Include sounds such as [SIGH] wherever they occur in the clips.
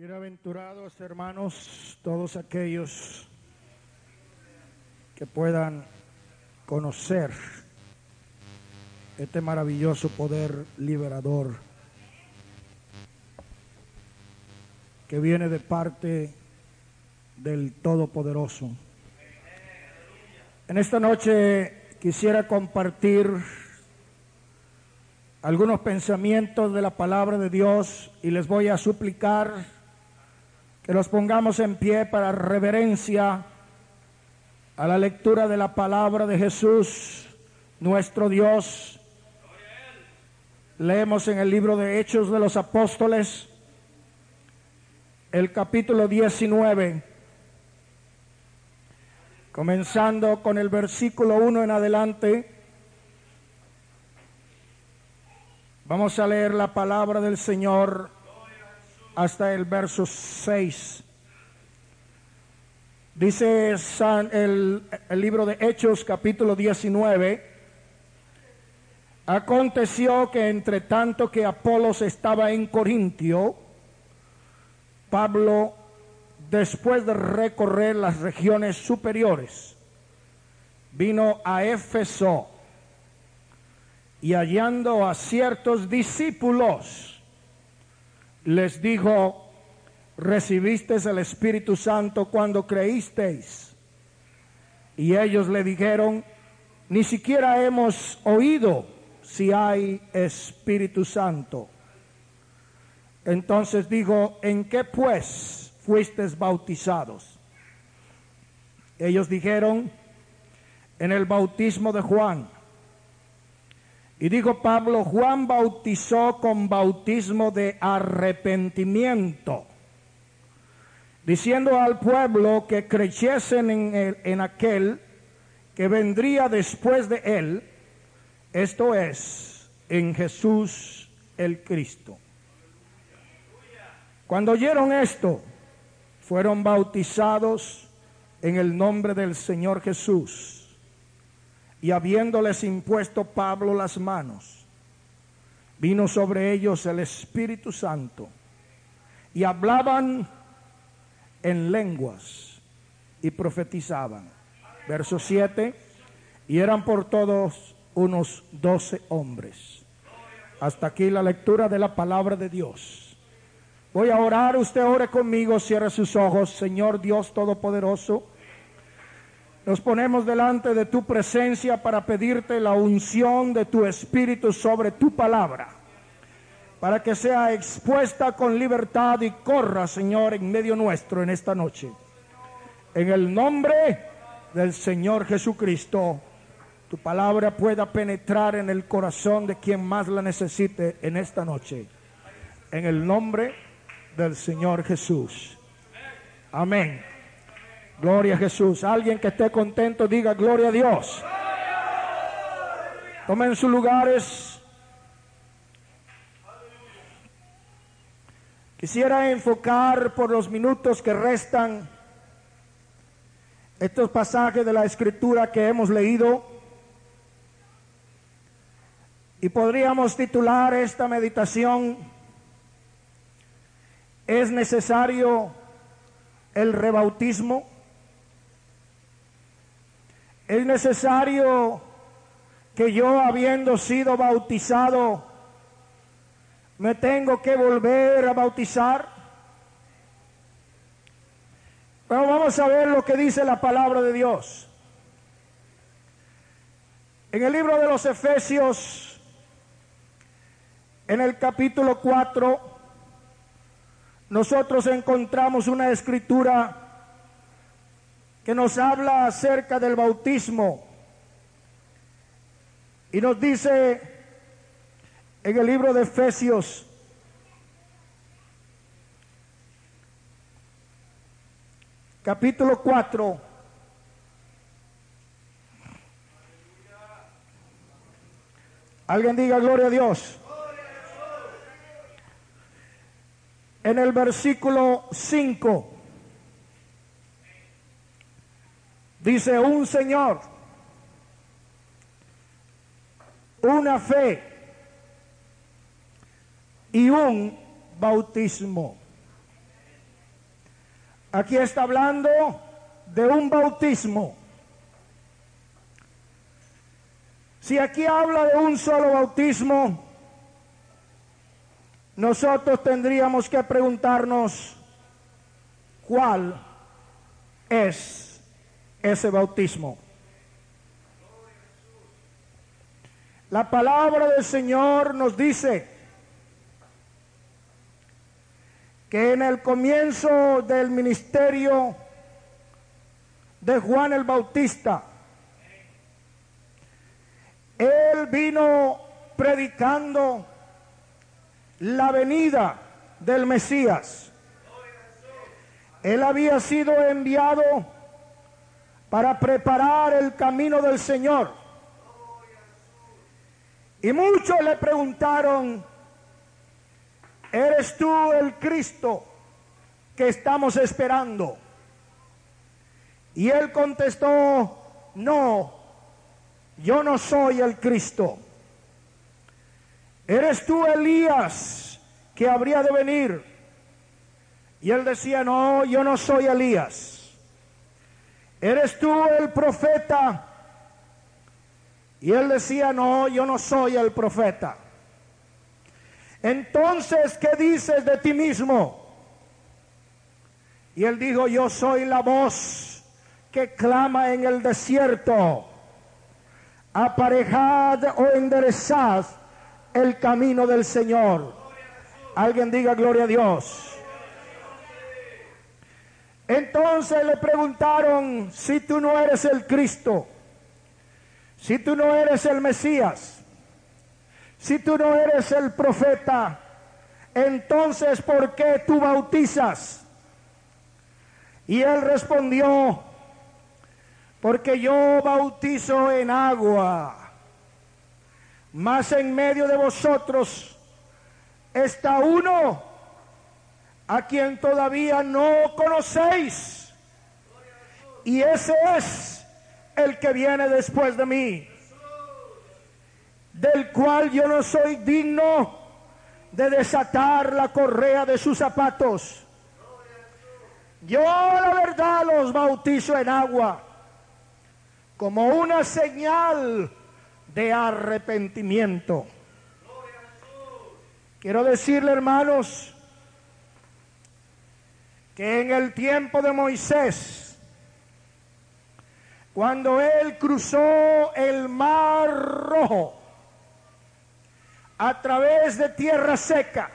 Bienaventurados hermanos, todos aquellos que puedan conocer este maravilloso poder liberador que viene de parte del Todopoderoso. En esta noche quisiera compartir algunos pensamientos de la palabra de Dios y les voy a suplicar que pongamos en pie para reverencia a la lectura de la palabra de Jesús, nuestro Dios. Leemos en el libro de Hechos de los Apóstoles, el capítulo 19, comenzando con el versículo 1 en adelante. Vamos a leer la palabra del Señor hasta el verso 6. Dice el, el libro de Hechos capítulo 19, aconteció que entre tanto que Apolos estaba en Corintio, Pablo, después de recorrer las regiones superiores, vino a Éfeso y hallando a ciertos discípulos, les dijo, recibisteis el Espíritu Santo cuando creísteis. Y ellos le dijeron, ni siquiera hemos oído si hay Espíritu Santo. Entonces dijo, ¿en qué pues fuisteis bautizados? Ellos dijeron, en el bautismo de Juan. Y dijo Pablo, Juan bautizó con bautismo de arrepentimiento, diciendo al pueblo que creyesen en, en aquel que vendría después de él, esto es, en Jesús el Cristo. Cuando oyeron esto, fueron bautizados en el nombre del Señor Jesús y habiéndoles impuesto Pablo las manos, vino sobre ellos el Espíritu Santo y hablaban en lenguas y profetizaban. Verso 7, y eran por todos unos doce hombres. Hasta aquí la lectura de la palabra de Dios. Voy a orar, usted ore conmigo, cierre sus ojos, Señor Dios Todopoderoso. Nos ponemos delante de tu presencia para pedirte la unción de tu Espíritu sobre tu palabra, para que sea expuesta con libertad y corra, Señor, en medio nuestro en esta noche. En el nombre del Señor Jesucristo, tu palabra pueda penetrar en el corazón de quien más la necesite en esta noche. En el nombre del Señor Jesús. Amén. Gloria a Jesús. Alguien que esté contento diga gloria a Dios. Tomen sus lugares. Quisiera enfocar por los minutos que restan estos pasajes de la escritura que hemos leído. Y podríamos titular esta meditación, ¿es necesario el rebautismo? Es necesario que yo, habiendo sido bautizado, me tengo que volver a bautizar. Pero vamos a ver lo que dice la palabra de Dios. En el libro de los Efesios, en el capítulo 4, nosotros encontramos una escritura que nos habla acerca del bautismo y nos dice en el libro de Efesios, capítulo 4, Alguien diga gloria a Dios. En el versículo 5 Dice un Señor, una fe y un bautismo. Aquí está hablando de un bautismo. Si aquí habla de un solo bautismo, nosotros tendríamos que preguntarnos cuál es ese bautismo. La palabra del Señor nos dice que en el comienzo del ministerio de Juan el Bautista, él vino predicando la venida del Mesías. Él había sido enviado para preparar el camino del Señor. Y muchos le preguntaron, ¿eres tú el Cristo que estamos esperando? Y él contestó, no, yo no soy el Cristo. ¿Eres tú Elías que habría de venir? Y él decía, no, yo no soy Elías. ¿Eres tú el profeta? Y él decía, no, yo no soy el profeta. Entonces, ¿qué dices de ti mismo? Y él dijo, yo soy la voz que clama en el desierto aparejad o enderezad el camino del Señor. Alguien diga gloria a Dios. Entonces le preguntaron, si tú no eres el Cristo, si tú no eres el Mesías, si tú no eres el profeta, entonces ¿por qué tú bautizas? Y él respondió, porque yo bautizo en agua, mas en medio de vosotros está uno a quien todavía no conocéis, y ese es el que viene después de mí, del cual yo no soy digno de desatar la correa de sus zapatos. Yo la verdad los bautizo en agua como una señal de arrepentimiento. Quiero decirle, hermanos, en el tiempo de Moisés, cuando él cruzó el mar rojo a través de tierra seca,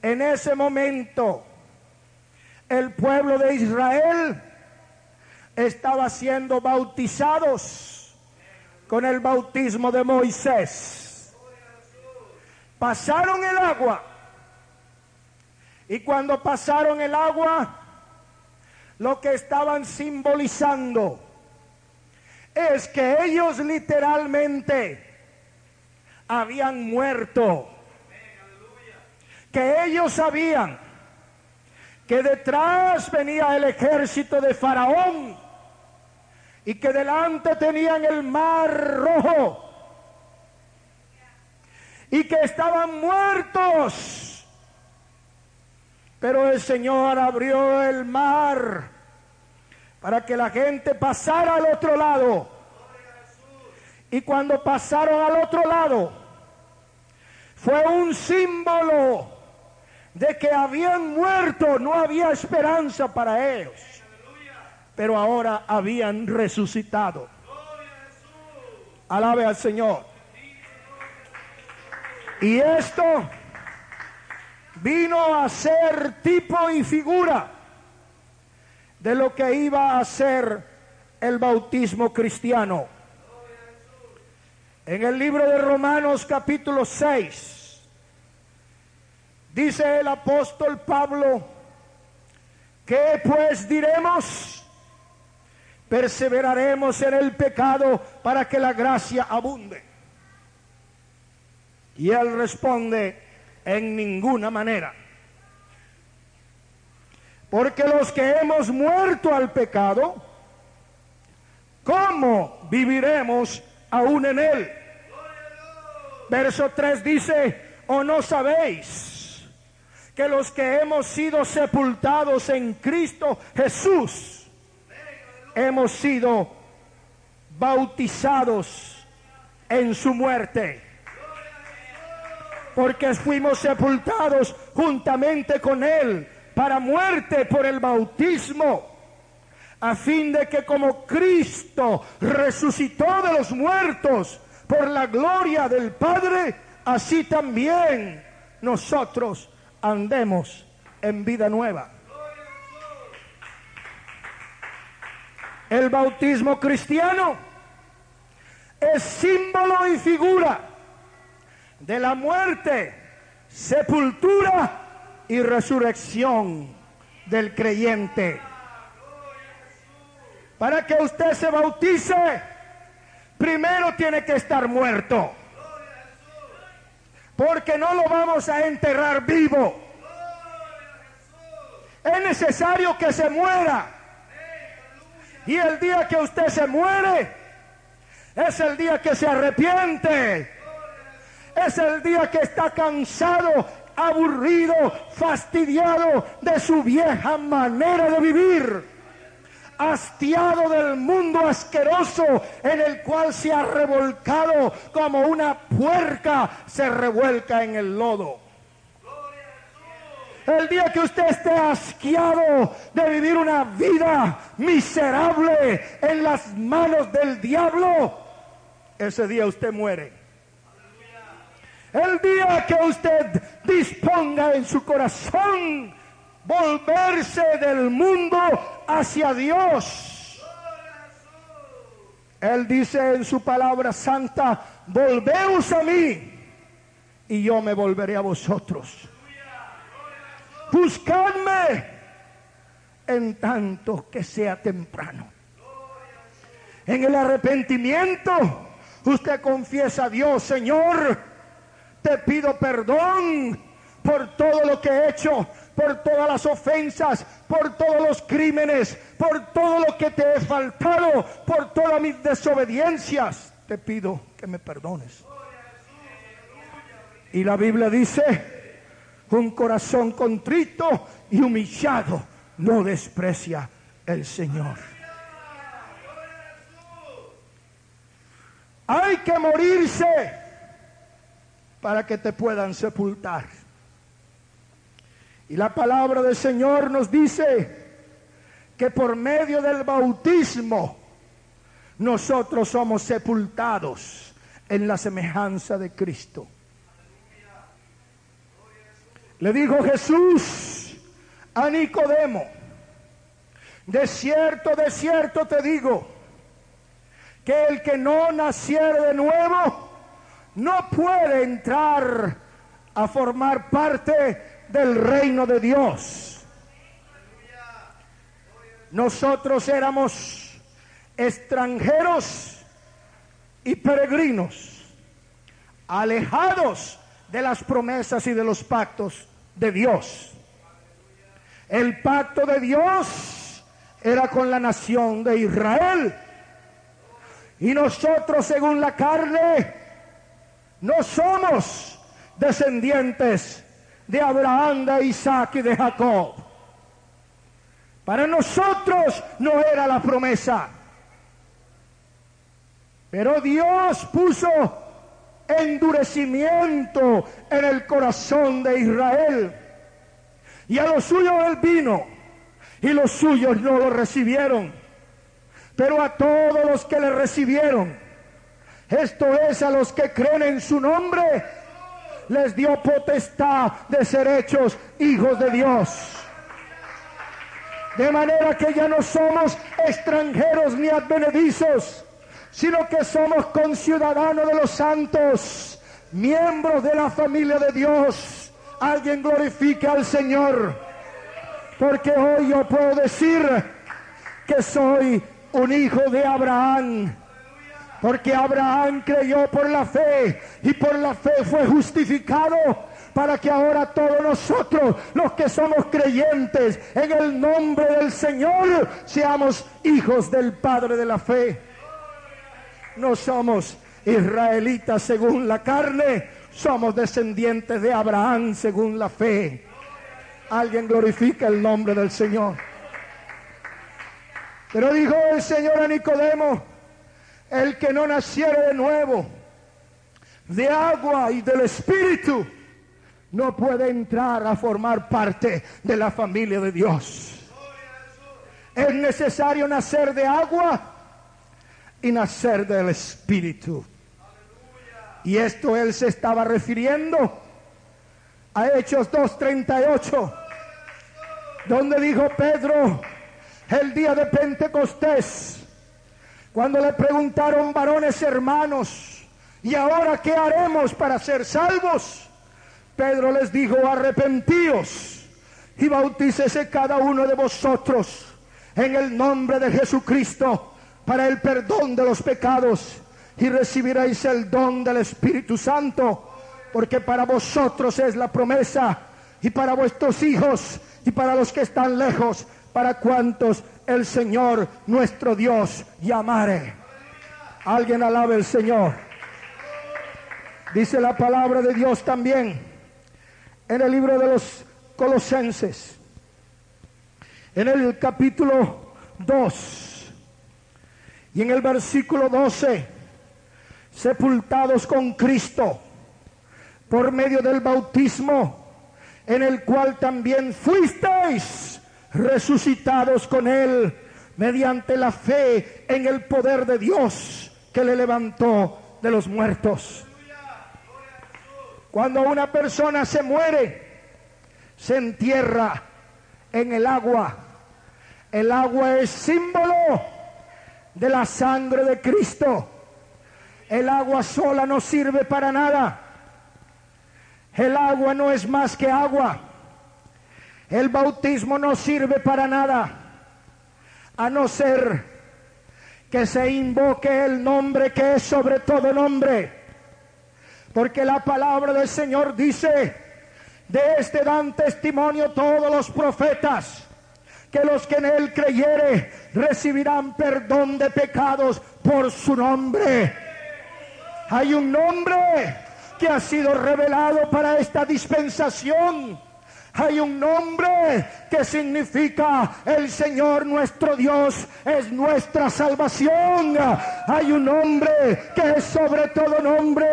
en ese momento el pueblo de Israel estaba siendo bautizados con el bautismo de Moisés. Pasaron el agua. Y cuando pasaron el agua, lo que estaban simbolizando es que ellos literalmente habían muerto. Que ellos sabían que detrás venía el ejército de Faraón y que delante tenían el mar rojo y que estaban muertos. Pero el Señor abrió el mar para que la gente pasara al otro lado. Y cuando pasaron al otro lado, fue un símbolo de que habían muerto, no había esperanza para ellos pero ahora habían resucitado. Alabe al Señor. Y esto vino a ser tipo y figura de lo que iba a ser el bautismo cristiano. En el libro de Romanos capítulo 6, dice el apóstol Pablo, ¿qué pues diremos? perseveraremos en el pecado para que la gracia abunde. Y él responde, en ninguna manera. Porque los que hemos muerto al pecado, ¿cómo viviremos aún en él? Verso 3 dice, o no sabéis que los que hemos sido sepultados en Cristo Jesús, hemos sido bautizados en su muerte. Porque fuimos sepultados juntamente con Él para muerte por el bautismo, a fin de que como Cristo resucitó de los muertos por la gloria del Padre, así también nosotros andemos en vida nueva. El bautismo cristiano es símbolo y figura de la muerte, sepultura y resurrección del creyente. Para que usted se bautice, primero tiene que estar muerto. Porque no lo vamos a enterrar vivo. Es necesario que se muera. Y el día que usted se muere, es el día que se arrepiente. Es el día que está cansado aburrido, fastidiado de su vieja manera de vivir, hastiado del mundo asqueroso en el cual se ha revolcado como una puerca se revuelca en el lodo. El día que usted esté asqueado de vivir una vida miserable en las manos del diablo, ese día usted muere. El día que usted disponga en su corazón volverse del mundo hacia Dios. Él dice en su palabra santa, volveos a mí y yo me volveré a vosotros. Buscadme en tanto que sea temprano. En el arrepentimiento, usted confiesa a Dios, Señor, te pido perdón por todo lo que he hecho, por todas las ofensas, por todos los crímenes, por todo lo que te he faltado, por todas mis desobediencias. Te pido que me perdones. Y la Biblia dice, un corazón contrito y humillado no desprecia el Señor. Hay que morirse para que te puedan sepultar. Y la palabra del Señor nos dice que por medio del bautismo nosotros somos sepultados en la semejanza de Cristo. Le dijo Jesús a Nicodemo, de cierto, de cierto te digo, que el que no naciere de nuevo, no puede entrar a formar parte del reino de Dios. Nosotros éramos extranjeros y peregrinos, alejados de las promesas y de los pactos de Dios. El pacto de Dios era con la nación de Israel. Y nosotros, según la carne, no somos descendientes de Abraham, de Isaac y de Jacob. Para nosotros no era la promesa. Pero Dios puso endurecimiento en el corazón de Israel. Y a los suyos él vino. Y los suyos no lo recibieron. Pero a todos los que le recibieron, esto es a los que creen en su nombre, les dio potestad de ser hechos hijos de Dios. De manera que ya no somos extranjeros ni advenedizos, sino que somos conciudadanos de los santos, miembros de la familia de Dios. Alguien glorifique al Señor, porque hoy yo puedo decir que soy un hijo de Abraham porque Abraham creyó por la fe y por la fe fue justificado para que ahora todos nosotros, los que somos creyentes en el nombre del Señor, seamos hijos del Padre de la fe. No somos israelitas según la carne, somos descendientes de Abraham según la fe. Alguien glorifica el nombre del Señor. Pero dijo el Señor a Nicodemo, el que no naciere de nuevo, de agua y del Espíritu, no puede entrar a formar parte de la familia de Dios. Es necesario nacer de agua y nacer del Espíritu. Y esto él se estaba refiriendo a Hechos 2.38, donde dijo Pedro el día de Pentecostés, cuando le preguntaron varones hermanos, ¿y ahora qué haremos para ser salvos? Pedro les dijo, arrepentíos y bautícese cada uno de vosotros en el nombre de Jesucristo para el perdón de los pecados y recibiréis el don del Espíritu Santo, porque para vosotros es la promesa y para vuestros hijos y para los que están lejos, para cuantos el Señor nuestro Dios llamare. Alguien alabe al Señor. Dice la palabra de Dios también en el libro de los Colosenses, en el capítulo 2 y en el versículo 12, sepultados con Cristo por medio del bautismo, en el cual también fuisteis resucitados con Él mediante la fe en el poder de Dios que le levantó de los muertos. Cuando una persona se muere, se entierra en el agua. El agua es símbolo de la sangre de Cristo. El agua sola no sirve para nada. El agua no es más que agua. El bautismo no sirve para nada, a no ser que se invoque el nombre que es sobre todo nombre. Porque la palabra del Señor dice, de este dan testimonio todos los profetas, que los que en él creyere recibirán perdón de pecados por su nombre. Hay un nombre que ha sido revelado para esta dispensación hay un nombre que significa el Señor nuestro Dios es nuestra salvación. Hay un nombre que es sobre todo nombre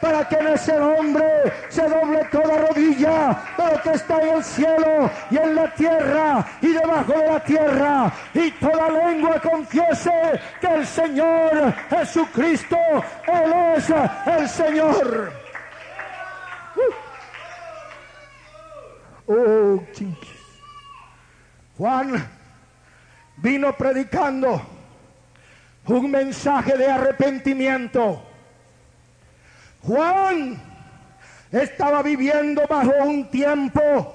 para que en ese nombre se doble toda rodilla de que está en el cielo y en la tierra y debajo de la tierra y toda lengua confiese que el Señor Jesucristo, es el Señor. Oh, Juan vino predicando un mensaje de arrepentimiento. Juan estaba viviendo bajo un tiempo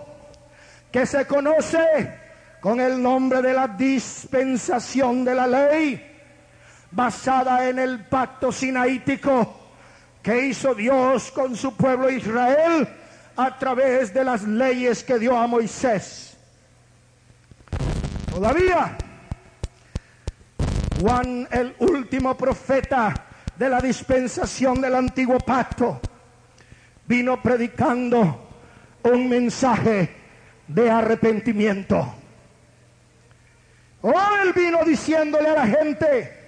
que se conoce con el nombre de la dispensación de la ley, basada en el pacto sinaítico que hizo Dios con su pueblo Israel a través de las leyes que dio a Moisés. Todavía, Juan, el último profeta de la dispensación del antiguo pacto, vino predicando un mensaje de arrepentimiento. Oh, él vino diciéndole a la gente,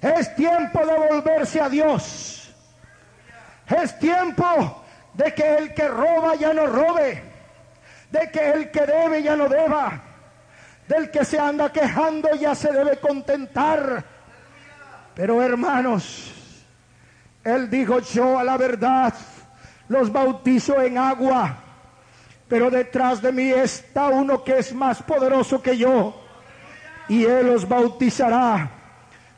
es tiempo de volverse a Dios. Es tiempo de que el que roba ya no robe, de que el que debe ya no deba, del que se anda quejando ya se debe contentar. Pero hermanos, él dijo yo a la verdad los bautizo en agua, pero detrás de mí está uno que es más poderoso que yo y él los bautizará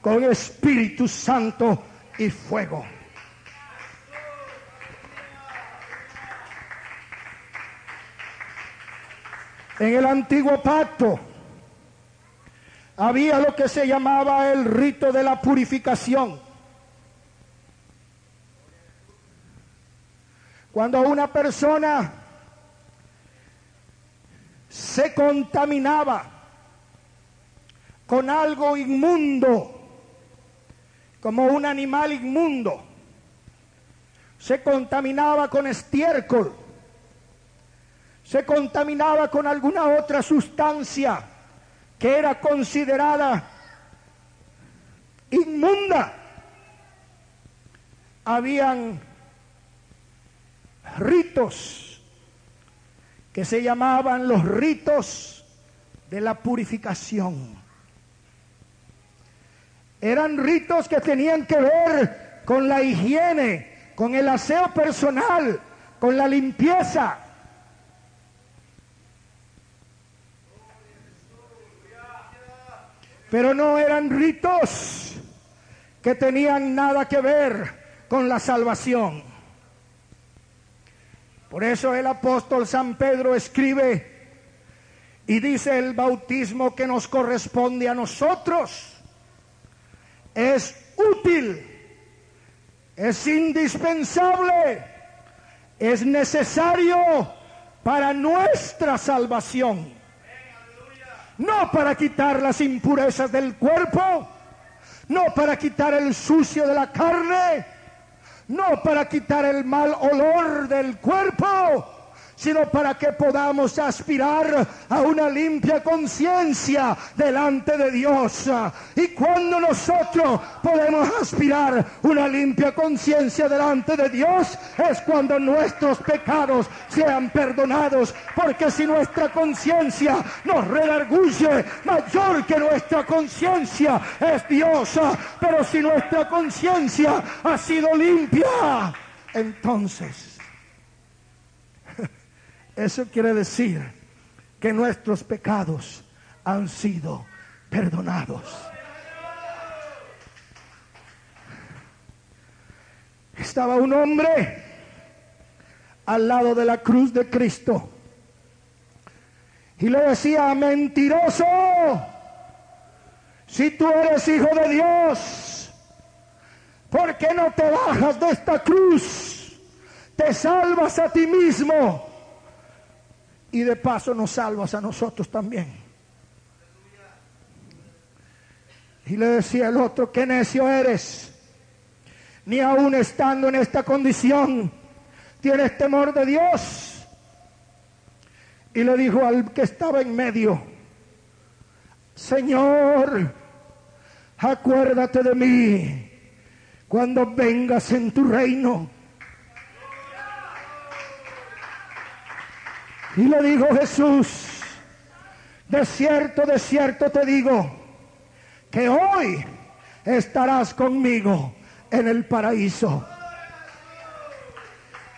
con Espíritu Santo y fuego. En el antiguo pacto había lo que se llamaba el rito de la purificación. Cuando una persona se contaminaba con algo inmundo, como un animal inmundo, se contaminaba con estiércol, se contaminaba con alguna otra sustancia que era considerada inmunda, habían ritos que se llamaban los ritos de la purificación. Eran ritos que tenían que ver con la higiene, con el aseo personal, con la limpieza. Pero no eran ritos que tenían nada que ver con la salvación. Por eso el apóstol San Pedro escribe y dice el bautismo que nos corresponde a nosotros es útil, es indispensable, es necesario para nuestra salvación. No para quitar las impurezas del cuerpo, no para quitar el sucio de la carne, no para quitar el mal olor del cuerpo, sino para que podamos aspirar a una limpia conciencia delante de Dios. Y cuando nosotros podemos aspirar una limpia conciencia delante de Dios, es cuando nuestros pecados sean perdonados, porque si nuestra conciencia nos redarguye, mayor que nuestra conciencia es Dios. Pero si nuestra conciencia ha sido limpia, entonces eso quiere decir que nuestros pecados han sido perdonados. Estaba un hombre al lado de la cruz de Cristo y le decía, mentiroso, si tú eres hijo de Dios, ¿por qué no te bajas de esta cruz? Te salvas a ti mismo y de paso nos salvas a nosotros también. Y le decía el otro, qué necio eres. Ni aún estando en esta condición, tienes temor de Dios. Y le dijo al que estaba en medio, Señor, acuérdate de mí cuando vengas en tu reino. Y le dijo Jesús, de cierto, de cierto te digo, que hoy estarás conmigo en el paraíso.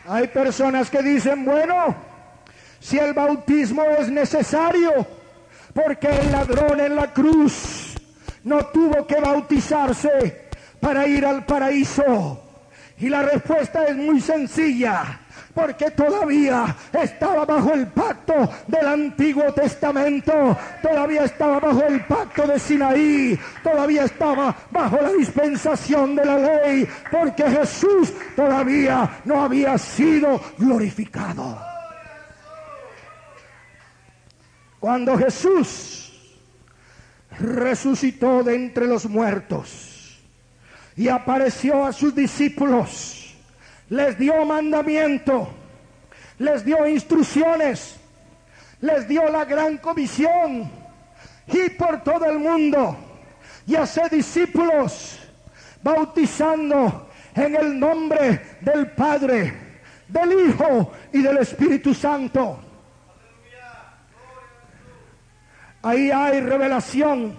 Hay personas que dicen, bueno, si el bautismo es necesario, porque el ladrón en la cruz no tuvo que bautizarse para ir al paraíso. Y la respuesta es muy sencilla porque todavía estaba bajo el pacto del Antiguo Testamento, todavía estaba bajo el pacto de Sinaí, todavía estaba bajo la dispensación de la ley, porque Jesús todavía no había sido glorificado. Cuando Jesús resucitó de entre los muertos y apareció a sus discípulos, les dio mandamiento, les dio instrucciones, les dio la gran comisión y por todo el mundo y hacer discípulos bautizando en el nombre del Padre, del Hijo y del Espíritu Santo. Ahí hay revelación,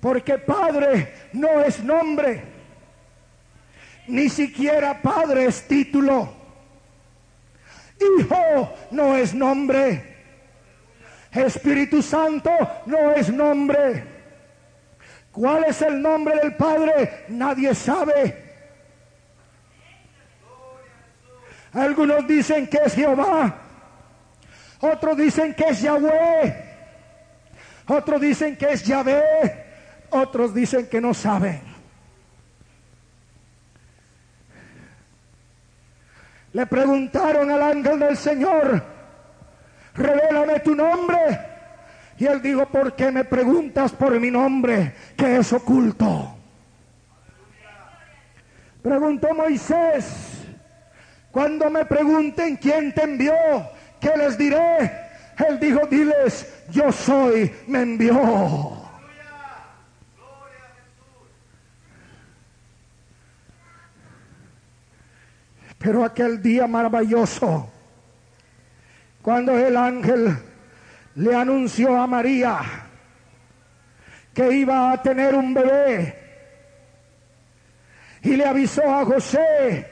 porque Padre no es nombre ni siquiera padre es título. Hijo no es nombre. Espíritu Santo no es nombre. ¿Cuál es el nombre del Padre? Nadie sabe. Algunos dicen que es Jehová. Otros dicen que es Yahweh. Otros dicen que es Yahvé. Otros dicen que no saben. Le preguntaron al ángel del Señor, revélame tu nombre. Y él dijo, ¿por qué me preguntas por mi nombre que es oculto? Preguntó Moisés, cuando me pregunten quién te envió, ¿qué les diré? Él dijo, diles, yo soy, me envió. Pero aquel día maravilloso, cuando el ángel le anunció a María que iba a tener un bebé y le avisó a José,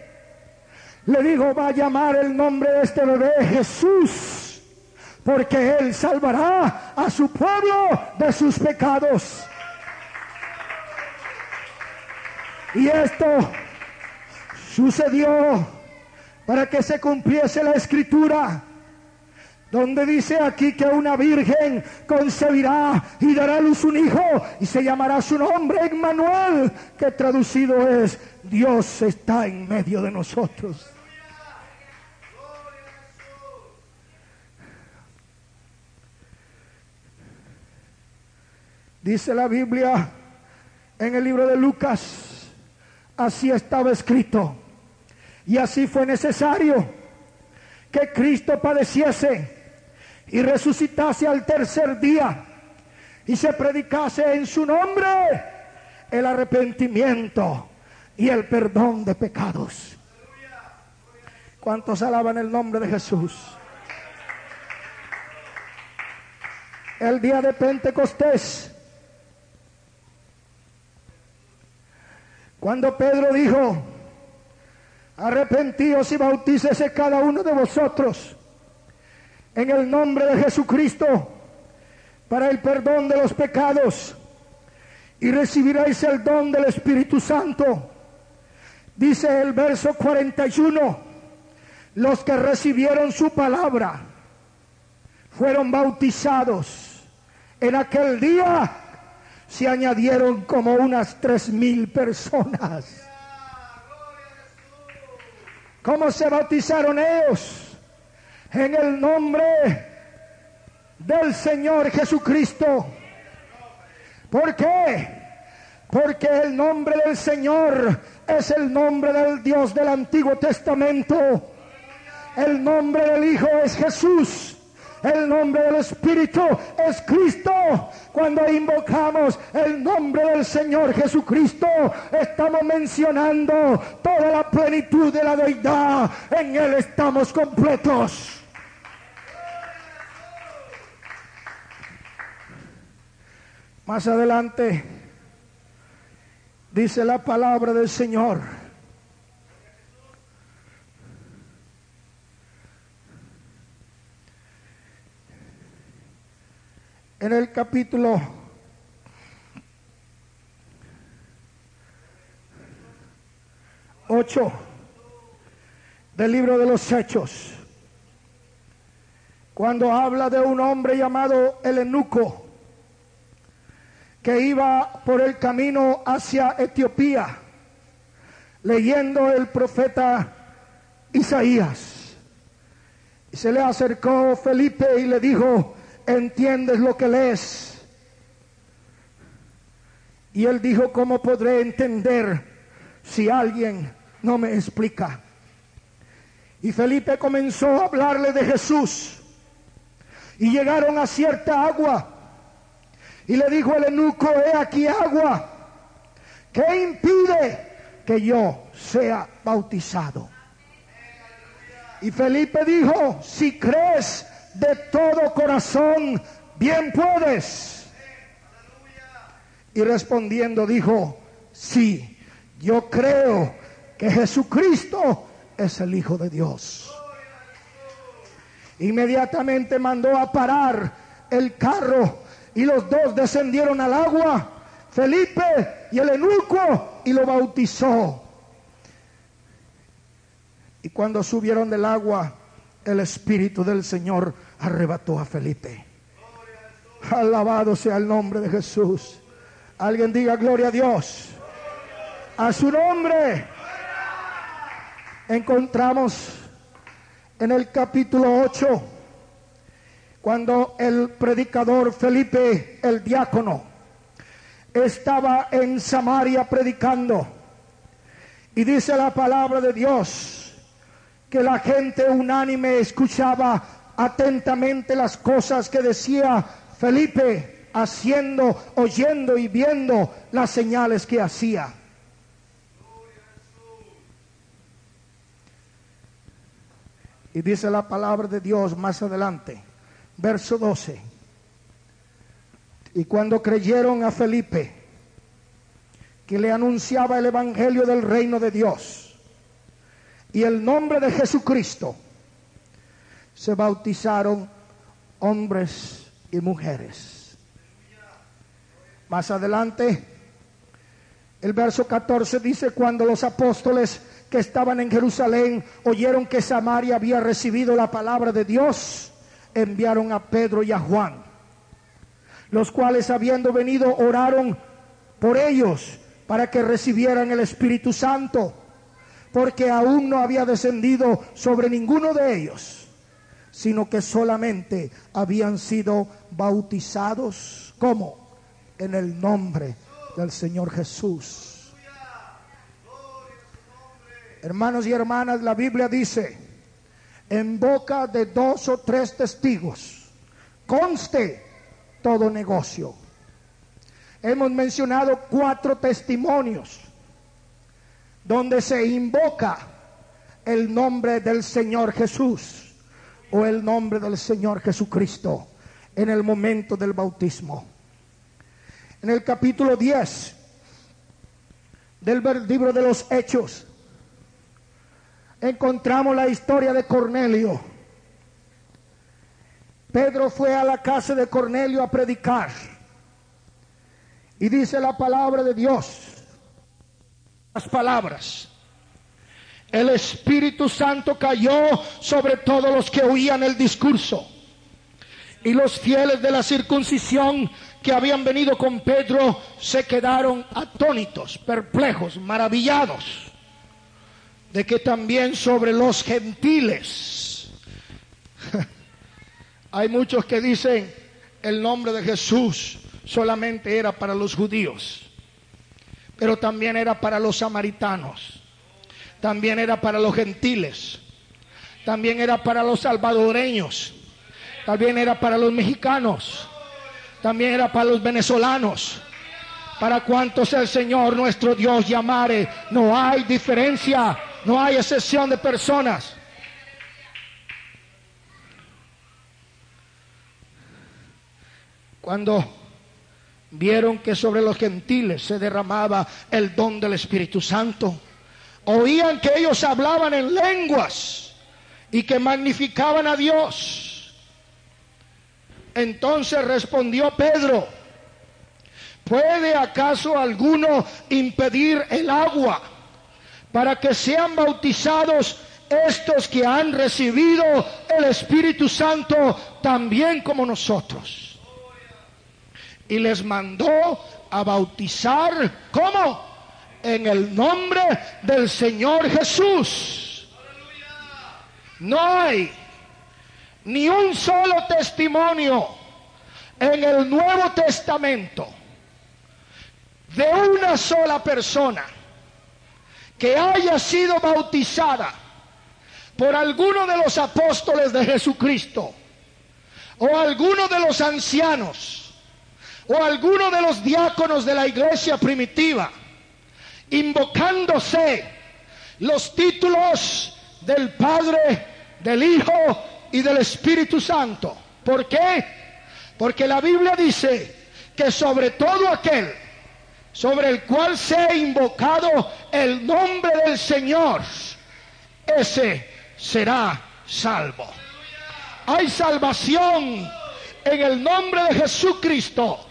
le dijo, va a llamar el nombre de este bebé Jesús, porque él salvará a su pueblo de sus pecados. Y esto sucedió para que se cumpliese la escritura donde dice aquí que una virgen concebirá y dará a luz un hijo y se llamará su nombre Emmanuel, que traducido es Dios está en medio de nosotros. Dice la Biblia en el libro de Lucas, así estaba escrito y así fue necesario que Cristo padeciese y resucitase al tercer día y se predicase en su nombre el arrepentimiento y el perdón de pecados. ¿Cuántos alaban el nombre de Jesús? El día de Pentecostés, cuando Pedro dijo, arrepentíos y bautícese cada uno de vosotros en el nombre de Jesucristo para el perdón de los pecados y recibiréis el don del Espíritu Santo. Dice el verso 41, los que recibieron su palabra fueron bautizados. En aquel día se añadieron como unas tres mil personas. ¿Cómo se bautizaron ellos? En el nombre del Señor Jesucristo. ¿Por qué? Porque el nombre del Señor es el nombre del Dios del Antiguo Testamento. El nombre del Hijo es Jesús. El nombre del Espíritu es Cristo. Cuando invocamos el nombre del Señor Jesucristo, estamos mencionando toda la plenitud de la deidad. En Él estamos completos. Más adelante dice la palabra del Señor en el capítulo ocho del libro de los Hechos, cuando habla de un hombre llamado el Enuco, que iba por el camino hacia Etiopía, leyendo el profeta Isaías. Y se le acercó Felipe y le dijo, ¿entiendes lo que lees? Y él dijo, ¿cómo podré entender si alguien no me explica? Y Felipe comenzó a hablarle de Jesús. Y llegaron a cierta agua. Y le dijo el eunuco, he aquí agua. ¿Qué impide que yo sea bautizado? Y Felipe dijo, si crees de todo corazón, bien puedes. Y respondiendo dijo, sí, yo creo que Jesucristo es el Hijo de Dios. Inmediatamente mandó a parar el carro y los dos descendieron al agua, Felipe y el eunuco, y lo bautizó. Y cuando subieron del agua, el Espíritu del Señor arrebató a Felipe. Alabado sea el nombre de Jesús. Alguien diga gloria a Dios. A su nombre. Encontramos en el capítulo 8, cuando el predicador Felipe, el diácono, estaba en Samaria predicando. Y dice la palabra de Dios que la gente unánime escuchaba atentamente las cosas que decía Felipe, haciendo, oyendo y viendo las señales que hacía. Y dice la palabra de Dios más adelante, verso 12. Y cuando creyeron a Felipe, que le anunciaba el Evangelio del reino de Dios y el nombre de Jesucristo, se bautizaron hombres y mujeres. Más adelante, el verso 14 dice, cuando los apóstoles que estaban en Jerusalén oyeron que Samaria había recibido la palabra de Dios, enviaron a Pedro y a Juan, los cuales habiendo venido oraron por ellos para que recibieran el Espíritu Santo, porque aún no había descendido sobre ninguno de ellos, sino que solamente habían sido bautizados, como en el nombre del Señor Jesús. Hermanos y hermanas, la Biblia dice, en boca de dos o tres testigos, conste todo negocio. Hemos mencionado cuatro testimonios donde se invoca el nombre del Señor Jesús o el nombre del Señor Jesucristo en el momento del bautismo. En el capítulo 10 del libro de los Hechos, encontramos la historia de Cornelio. Pedro fue a la casa de Cornelio a predicar. Y dice la palabra de Dios, las palabras. El Espíritu Santo cayó sobre todos los que oían el discurso. Y los fieles de la circuncisión que habían venido con Pedro se quedaron atónitos, perplejos, maravillados de que también sobre los gentiles [LAUGHS] hay muchos que dicen el nombre de Jesús solamente era para los judíos, pero también era para los samaritanos, también era para los gentiles, también era para los salvadoreños, también era para los mexicanos, también era para los venezolanos. Para cuantos el Señor nuestro Dios llamare, no hay diferencia no hay excepción de personas. Cuando vieron que sobre los gentiles se derramaba el don del Espíritu Santo, oían que ellos hablaban en lenguas y que magnificaban a Dios. Entonces respondió Pedro, ¿puede acaso alguno impedir el agua? para que sean bautizados estos que han recibido el Espíritu Santo también como nosotros. Y les mandó a bautizar, ¿cómo? En el nombre del Señor Jesús. No hay ni un solo testimonio en el Nuevo Testamento de una sola persona que haya sido bautizada por alguno de los apóstoles de Jesucristo, o alguno de los ancianos, o alguno de los diáconos de la iglesia primitiva, invocándose los títulos del Padre, del Hijo y del Espíritu Santo. ¿Por qué? Porque la Biblia dice que sobre todo aquel sobre el cual se ha invocado el nombre del Señor, ese será salvo. Hay salvación en el nombre de Jesucristo,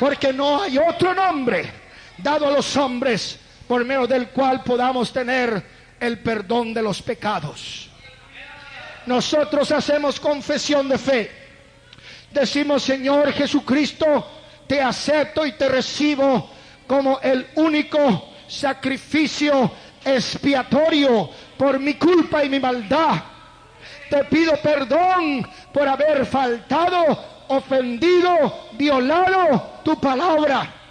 porque no hay otro nombre dado a los hombres por medio del cual podamos tener el perdón de los pecados. Nosotros hacemos confesión de fe. Decimos, Señor Jesucristo, te acepto y te recibo como el único sacrificio expiatorio por mi culpa y mi maldad. Te pido perdón por haber faltado, ofendido, violado tu palabra.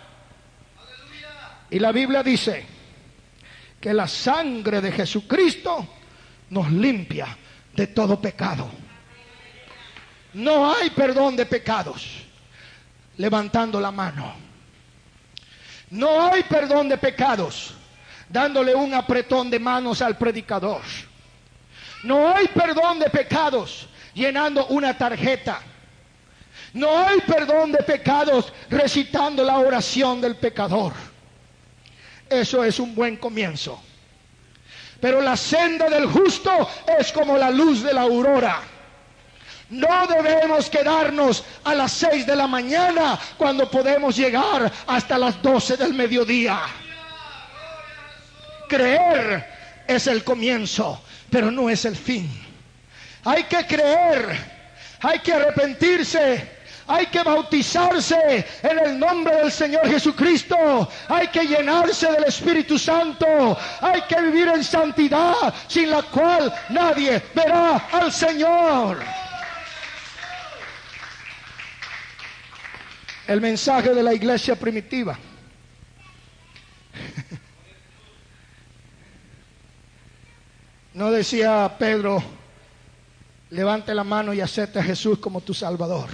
Y la Biblia dice que la sangre de Jesucristo nos limpia de todo pecado. No hay perdón de pecados. Levantando la mano. No hay perdón de pecados. Dándole un apretón de manos al predicador. No hay perdón de pecados llenando una tarjeta. No hay perdón de pecados recitando la oración del pecador. Eso es un buen comienzo. Pero la senda del justo es como la luz de la aurora. No debemos quedarnos a las seis de la mañana cuando podemos llegar hasta las doce del mediodía. Creer es el comienzo, pero no es el fin. Hay que creer, hay que arrepentirse, hay que bautizarse en el nombre del Señor Jesucristo. Hay que llenarse del Espíritu Santo. Hay que vivir en santidad, sin la cual nadie verá al Señor. El mensaje de la iglesia primitiva. [LAUGHS] No decía Pedro, levante la mano y acepte a Jesús como tu Salvador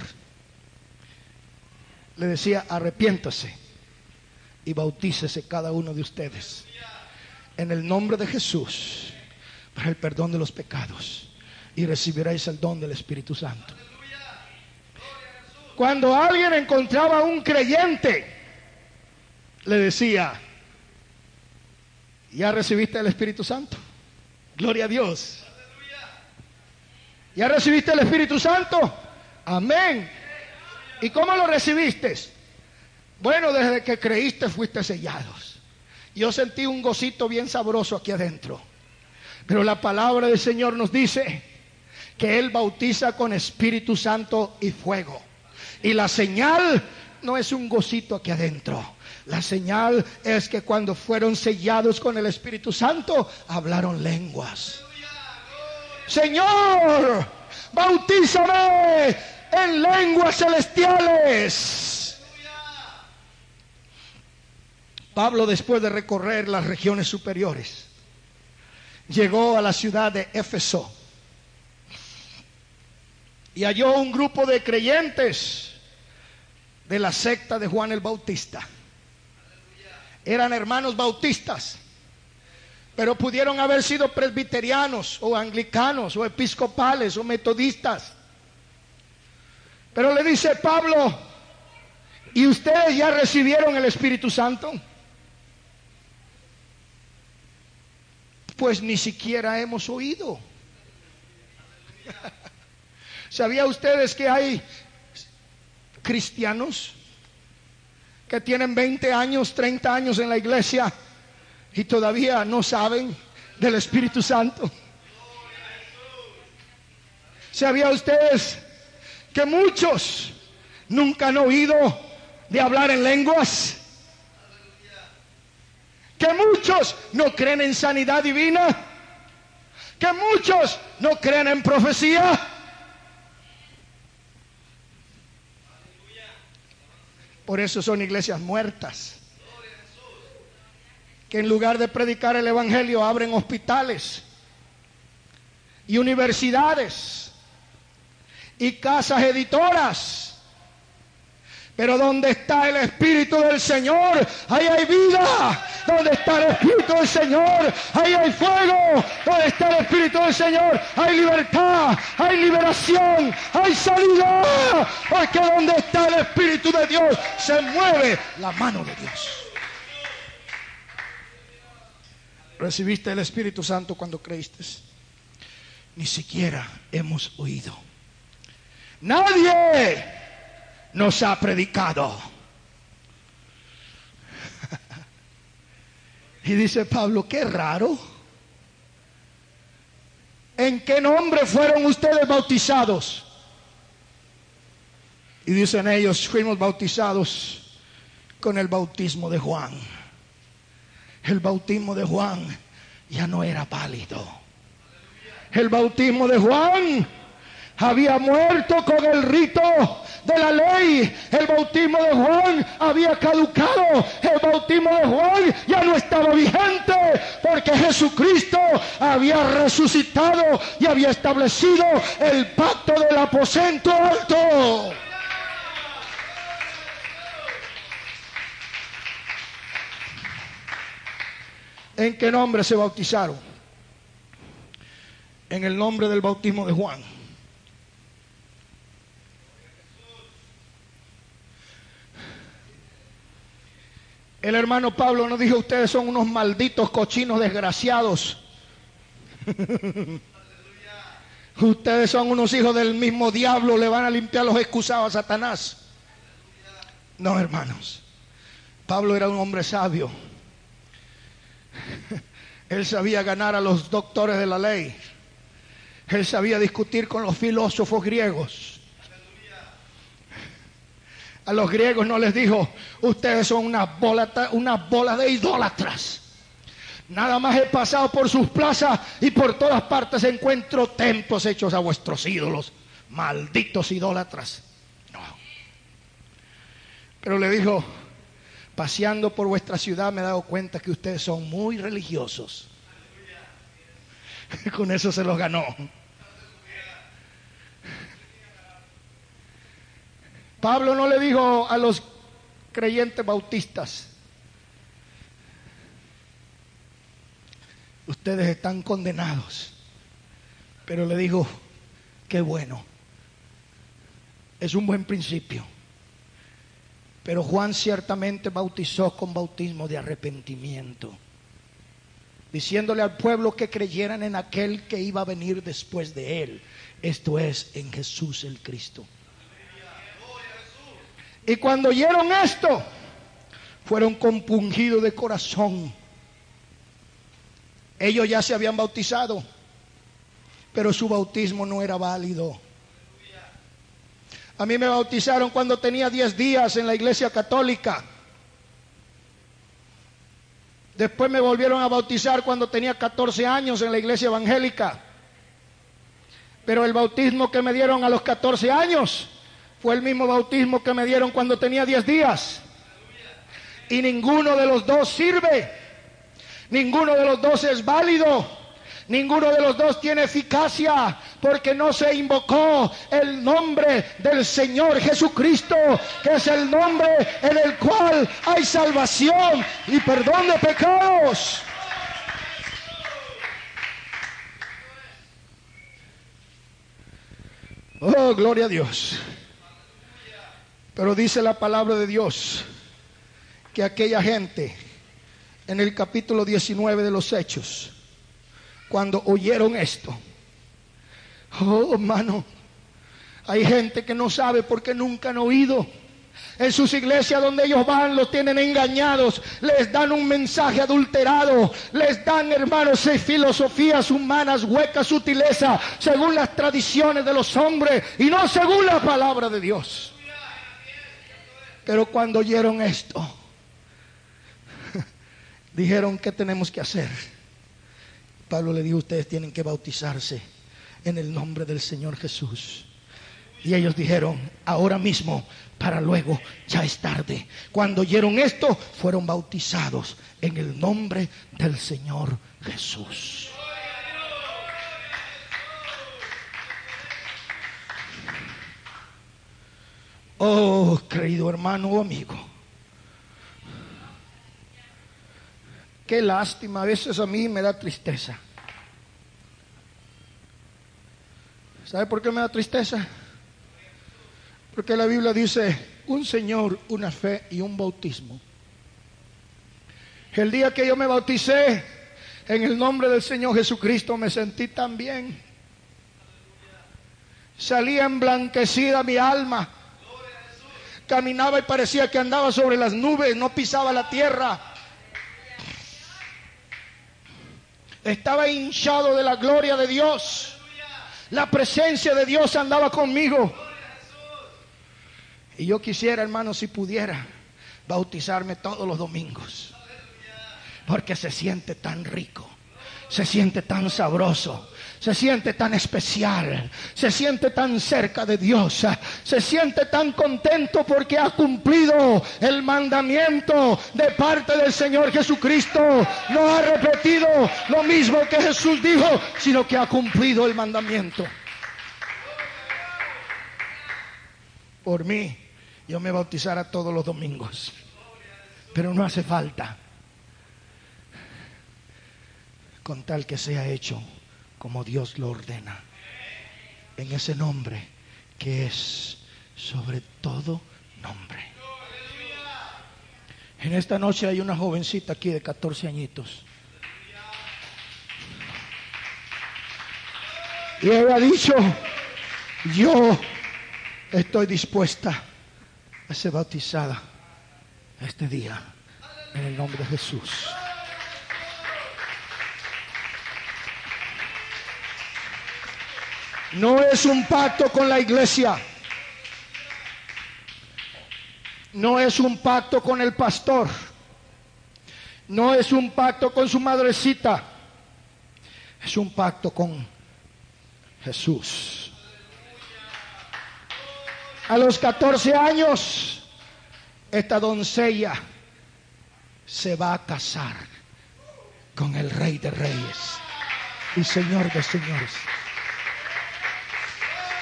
le decía, arrepiéntase y bautícese cada uno de ustedes en el nombre de Jesús para el perdón de los pecados y recibiréis el don del Espíritu Santo. Cuando alguien encontraba a un creyente, le decía, ¿ya recibiste el Espíritu Santo? Gloria a Dios. ¿Ya recibiste el Espíritu Santo? Amén. ¿Y cómo lo recibiste? Bueno, desde que creíste fuiste sellados. Yo sentí un gocito bien sabroso aquí adentro. Pero la palabra del Señor nos dice que Él bautiza con Espíritu Santo y fuego. Y la señal no es un gocito aquí adentro. La señal es que cuando fueron sellados con el Espíritu Santo, hablaron lenguas. Señor, bautízame en lenguas celestiales. Pablo, después de recorrer las regiones superiores, llegó a la ciudad de Éfeso y halló un grupo de creyentes de la secta de Juan el Bautista. Eran hermanos bautistas, pero pudieron haber sido presbiterianos o anglicanos o episcopales o metodistas. Pero le dice Pablo, ¿y ustedes ya recibieron el Espíritu Santo? Pues ni siquiera hemos oído. [LAUGHS] ¿Sabía ustedes que hay cristianos que tienen 20 años, 30 años en la iglesia y todavía no saben del Espíritu Santo? ¿Sabía ustedes que muchos nunca han oído de hablar en lenguas. Que muchos no creen en sanidad divina. Que muchos no creen en profecía. Por eso son iglesias muertas. Que en lugar de predicar el Evangelio abren hospitales y universidades y casas editoras. Pero donde está el Espíritu del Señor, ahí hay vida. Donde está el Espíritu del Señor, ahí hay fuego. Donde está el Espíritu del Señor, hay libertad, hay liberación, hay salida. Porque donde está el Espíritu de Dios, se mueve la mano de Dios. Recibiste el Espíritu Santo cuando creíste. Ni siquiera hemos oído Nadie nos ha predicado. Y dice Pablo, qué raro. ¿En qué nombre fueron ustedes bautizados? Y dicen ellos, fuimos bautizados con el bautismo de Juan. El bautismo de Juan ya no era válido. El bautismo de Juan había muerto con el rito de la ley, el bautismo de Juan había caducado, el bautismo de Juan ya no estaba vigente, porque Jesucristo había resucitado y había establecido el pacto del aposento alto. ¿En qué nombre se bautizaron? En el nombre del bautismo de Juan. El hermano Pablo nos dijo, ustedes son unos malditos cochinos desgraciados. [LAUGHS] ustedes son unos hijos del mismo diablo, le van a limpiar los excusados a Satanás. No, hermanos. Pablo era un hombre sabio. [LAUGHS] Él sabía ganar a los doctores de la ley. Él sabía discutir con los filósofos griegos. A los griegos no les dijo, ustedes son unas bolas una bola de idólatras. Nada más he pasado por sus plazas y por todas partes encuentro templos hechos a vuestros ídolos. Malditos idólatras. No. Pero le dijo, paseando por vuestra ciudad me he dado cuenta que ustedes son muy religiosos. [LAUGHS] Con eso se los ganó. Pablo no le dijo a los creyentes bautistas, ustedes están condenados, pero le dijo, qué bueno, es un buen principio. Pero Juan ciertamente bautizó con bautismo de arrepentimiento, diciéndole al pueblo que creyeran en aquel que iba a venir después de él, esto es, en Jesús el Cristo. Y cuando oyeron esto, fueron compungidos de corazón. Ellos ya se habían bautizado, pero su bautismo no era válido. A mí me bautizaron cuando tenía 10 días en la iglesia católica. Después me volvieron a bautizar cuando tenía 14 años en la iglesia evangélica. Pero el bautismo que me dieron a los 14 años fue el mismo bautismo que me dieron cuando tenía 10 días. Y ninguno de los dos sirve. Ninguno de los dos es válido. Ninguno de los dos tiene eficacia porque no se invocó el nombre del Señor Jesucristo, que es el nombre en el cual hay salvación y perdón de pecados. Oh, gloria a Dios. Pero dice la palabra de Dios que aquella gente en el capítulo 19 de los Hechos, cuando oyeron esto. Oh, hermano, hay gente que no sabe porque nunca han oído. En sus iglesias donde ellos van los tienen engañados, les dan un mensaje adulterado, les dan, hermanos, filosofías humanas, huecas, sutileza, según las tradiciones de los hombres y no según la palabra de Dios. Pero cuando oyeron esto, [LAUGHS] dijeron, ¿qué tenemos que hacer? Pablo le dijo, ustedes tienen que bautizarse en el nombre del Señor Jesús. Y ellos dijeron, ahora mismo, para luego, ya es tarde. Cuando oyeron esto, fueron bautizados en el nombre del Señor Jesús. Oh, querido hermano o amigo. Qué lástima, a veces a mí me da tristeza. ¿Sabe por qué me da tristeza? Porque la Biblia dice, un Señor, una fe y un bautismo. El día que yo me bauticé en el nombre del Señor Jesucristo me sentí tan bien. Salía emblanquecida mi alma. Caminaba y parecía que andaba sobre las nubes, no pisaba la tierra. Estaba hinchado de la gloria de Dios. La presencia de Dios andaba conmigo. Y yo quisiera, hermano, si pudiera, bautizarme todos los domingos. Porque se siente tan rico. se siente tan sabroso, se siente tan especial, se siente tan cerca de Dios, se siente tan contento porque ha cumplido el mandamiento de parte del Señor Jesucristo. No ha repetido lo mismo que Jesús dijo, sino que ha cumplido el mandamiento. Por mí, yo me bautizara todos los domingos, pero no hace falta con tal que sea hecho como Dios lo ordena. En ese nombre que es sobre todo nombre. En esta noche hay una jovencita aquí de 14 añitos. Y ella ha dicho, yo estoy dispuesta a ser bautizada este día en el nombre de Jesús. No es un pacto con la iglesia. No es un pacto con el pastor. No es un pacto con su madrecita. Es un pacto con Jesús. A los 14 años, esta doncella se va a casar con el rey de reyes y señor de señores.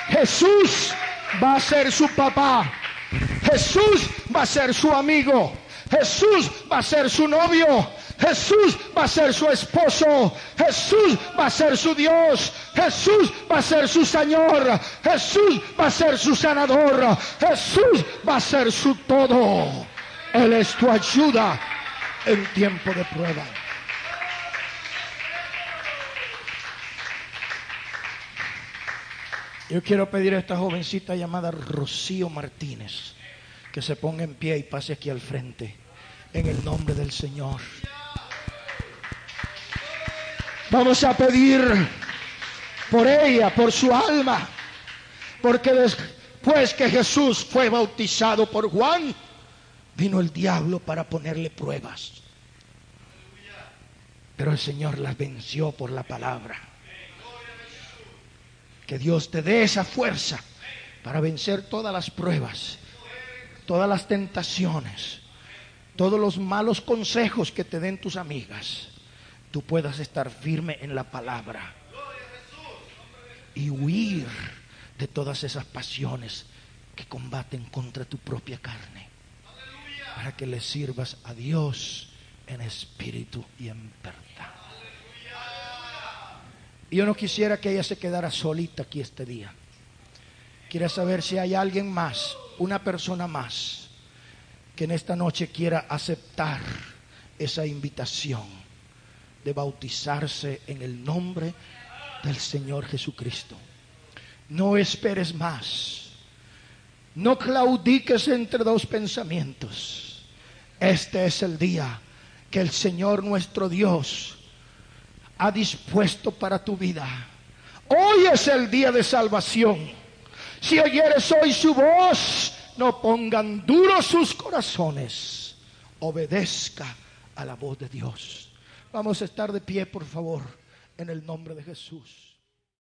Jesús va a ser su papá. Jesús va a ser su amigo. Jesús va a ser su novio. Jesús va a ser su esposo. Jesús va a ser su Dios. Jesús va a ser su Señor. Jesús va a ser su sanador. Jesús va a ser su todo. Él es tu ayuda en tiempo de prueba. Yo quiero pedir a esta jovencita llamada Rocío Martínez que se ponga en pie y pase aquí al frente en el nombre del Señor. Vamos a pedir por ella, por su alma, porque después que Jesús fue bautizado por Juan, vino el diablo para ponerle pruebas. Pero el Señor las venció por la palabra. Que Dios te dé esa fuerza para vencer todas las pruebas, todas las tentaciones, todos los malos consejos que te den tus amigas. Tú puedas estar firme en la palabra y huir de todas esas pasiones que combaten contra tu propia carne. Para que le sirvas a Dios en espíritu y en verdad. Yo no quisiera que ella se quedara solita aquí este día. Quiero saber si hay alguien más, una persona más, que en esta noche quiera aceptar esa invitación de bautizarse en el nombre del Señor Jesucristo. No esperes más. No claudiques entre dos pensamientos. Este es el día que el Señor nuestro Dios ha dispuesto para tu vida. Hoy es el día de salvación. Si oyeres hoy su voz, no pongan duros sus corazones. Obedezca a la voz de Dios. Vamos a estar de pie, por favor, en el nombre de Jesús.